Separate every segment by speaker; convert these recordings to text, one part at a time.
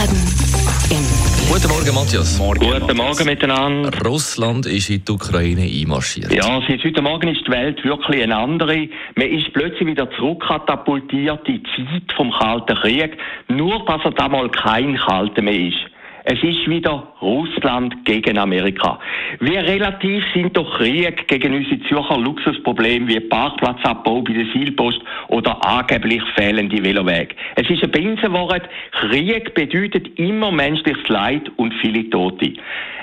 Speaker 1: Baden im
Speaker 2: Guten Morgen, Matthias.
Speaker 3: Guten Morgen miteinander.
Speaker 2: Russland ist in die Ukraine einmarschiert.
Speaker 3: Ja, seit heute Morgen ist die Welt wirklich eine andere. Man ist plötzlich wieder zurückkatapultiert in die Zeit vom Kalten Krieg, nur dass er damals kein Kalter mehr ist. Es ist wieder Russland gegen Amerika. Wie relativ sind doch Kriege gegen unsere Zürcher Luxusprobleme wie Parkplatzabbau bei der Zielpost oder angeblich fehlende Velowege. Es ist ein Binsenwort. Krieg bedeutet immer menschliches Leid und viele Tote.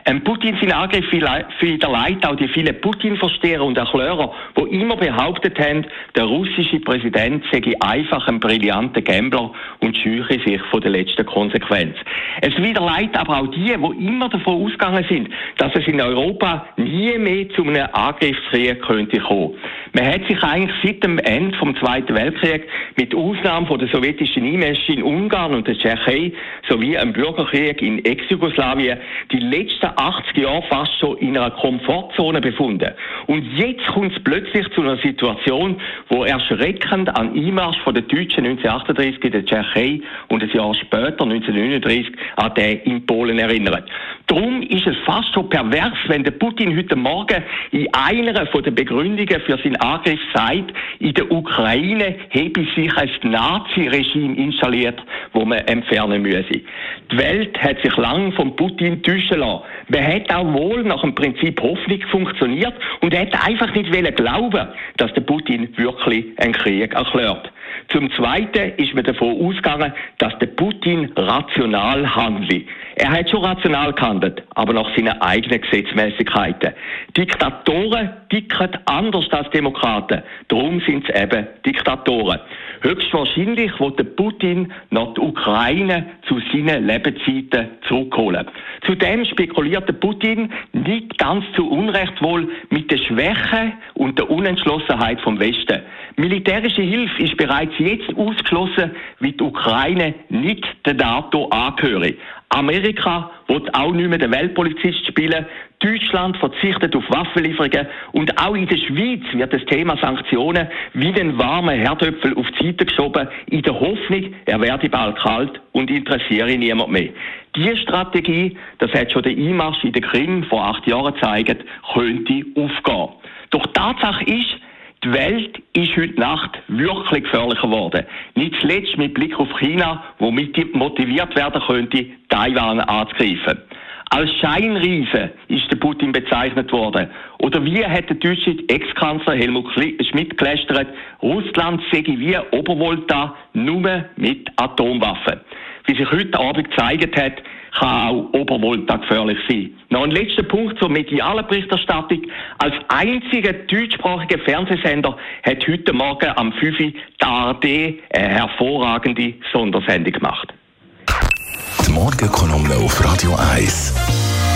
Speaker 3: Ein Putin sein Angriff Leid auch die vielen Putin-Versteher und Erklärer, die immer behauptet haben, der russische Präsident sei einfach ein brillanter Gambler und scheuche sich von der letzten Konsequenz. Es widerleidet aber auch die, die immer davon ausgegangen sind, dass es in Europa nie mehr zu einem Angriffskrieg könnte kommen. Man hat sich eigentlich seit dem Ende vom Zweiten Weltkrieg mit Ausnahme von der sowjetischen Einmärsche in Ungarn und der Tschechei sowie einem Bürgerkrieg in Ex-Jugoslawien die letzten 80 Jahre fast schon in einer Komfortzone befunden. Und jetzt kommt es plötzlich zu einer Situation, wo erschreckend an Einmarsch von den Deutschen 1938 in der Tschechei und ein Jahr später, 1939, an den in Polen erinnert. Darum ist es fast schon pervers, wenn der Putin heute Morgen in einer von den Begründungen für seinen Angriff sagt, in der Ukraine habe sich ein Nazi-Regime installiert, wo man entfernen müsse. Die Welt hat sich lang von Putin täuschen lassen. Man hat auch wohl nach dem Prinzip Hoffnung funktioniert und hat einfach nicht glauben, dass der Putin wirklich einen Krieg erklärt. Zum Zweiten ist man davon ausgegangen, dass der Putin rational handelt. Er hat schon rational gehandelt, aber nach seinen eigenen Gesetzmäßigkeiten. Diktatoren ticken anders als Demokraten. Darum sind es eben Diktatoren. Höchstwahrscheinlich der Putin nach der Ukraine zu seinen Lebenszeiten zurückholen. Zudem spekuliert der Putin nicht ganz zu Unrecht wohl mit der Schwäche und der Unentschlossenheit vom Westen. Militärische Hilfe ist bereits jetzt ausgeschlossen, wie die Ukraine nicht der NATO angehöre. Amerika wird auch nicht mehr den Weltpolizist spielen. Deutschland verzichtet auf Waffenlieferungen und auch in der Schweiz wird das Thema Sanktionen wie den warmen Herdöpfel auf die Seite geschoben, in der Hoffnung, er werde bald kalt und interessiere niemand mehr. Diese Strategie, das hat schon der Einmarsch in der Krim vor acht Jahren gezeigt, könnte aufgehen. Doch Tatsache ist, die Welt ist heute Nacht wirklich gefährlicher geworden. Nicht zuletzt mit Blick auf China, wo motiviert werden könnte, Taiwan anzugreifen. Als Scheinriese ist der Putin bezeichnet worden. Oder wie hat der deutsche Ex-Kanzler Helmut Schmidt gelästert, Russland sei wie Obervolta nur mit Atomwaffen. Wie sich heute Abend gezeigt hat, kann auch Obervolta gefährlich sein. Noch ein letzter Punkt zur medialen Berichterstattung. Als einziger deutschsprachiger Fernsehsender hat heute Morgen am 5 Uhr die ARD eine hervorragende Sondersendung gemacht.
Speaker 4: Die Morgenkolumne auf Radio 1.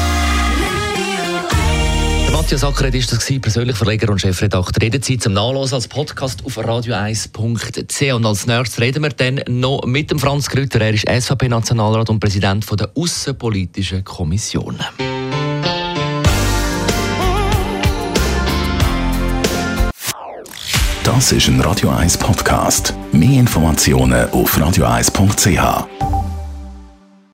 Speaker 2: Matthias Ackeret ist das persönlich Verleger und Chefredakteur. Jederzeit zum Nachlesen als Podcast auf radio1.ch. Und als nächstes reden wir dann noch mit dem Franz Grütter. Er ist SVP-Nationalrat und Präsident der Außenpolitischen Kommission.
Speaker 4: Das ist ein Radio 1 Podcast. Mehr Informationen auf radio1.ch.